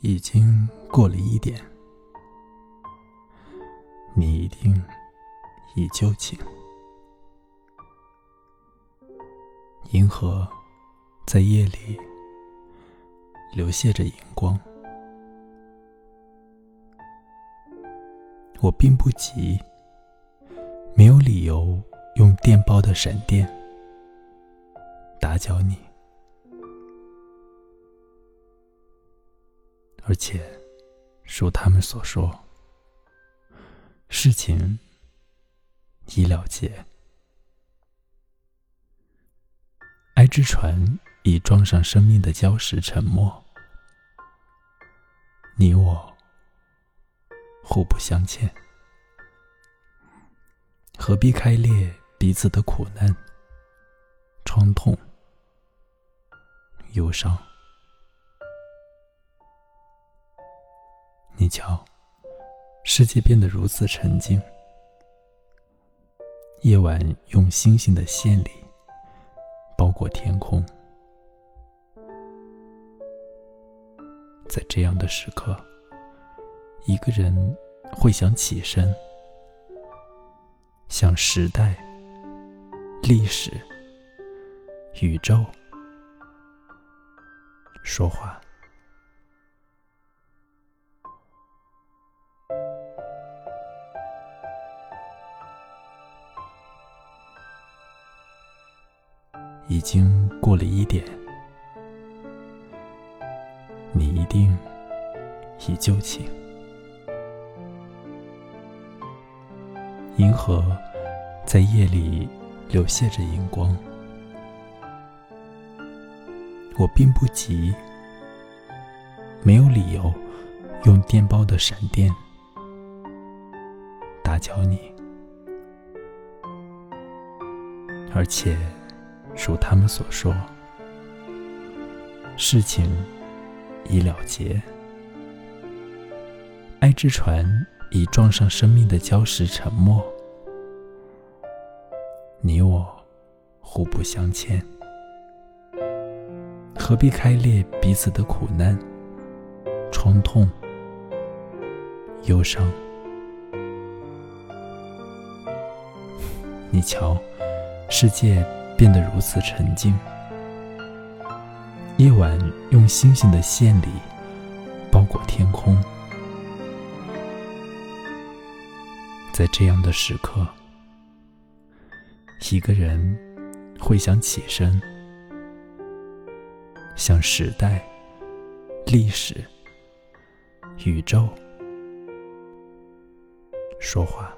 已经过了一点，你一定已就寝。银河在夜里流泻着荧光，我并不急，没有理由用电报的闪电打搅你。而且，如他们所说，事情已了结。爱之船已装上生命的礁石，沉没。你我互不相欠，何必开裂彼此的苦难、创痛、忧伤？你瞧，世界变得如此沉静。夜晚用星星的线里包裹天空，在这样的时刻，一个人会想起身，向时代、历史、宇宙说话。已经过了一点，你一定已就寝。银河在夜里流泻着荧光，我并不急，没有理由用电报的闪电打搅你，而且。如他们所说，事情已了结。爱之船已撞上生命的礁石，沉没。你我互不相欠，何必开裂彼此的苦难、创痛、忧伤？你瞧，世界。变得如此沉静。夜晚用星星的线里包裹天空，在这样的时刻，一个人会想起身，向时代、历史、宇宙说话。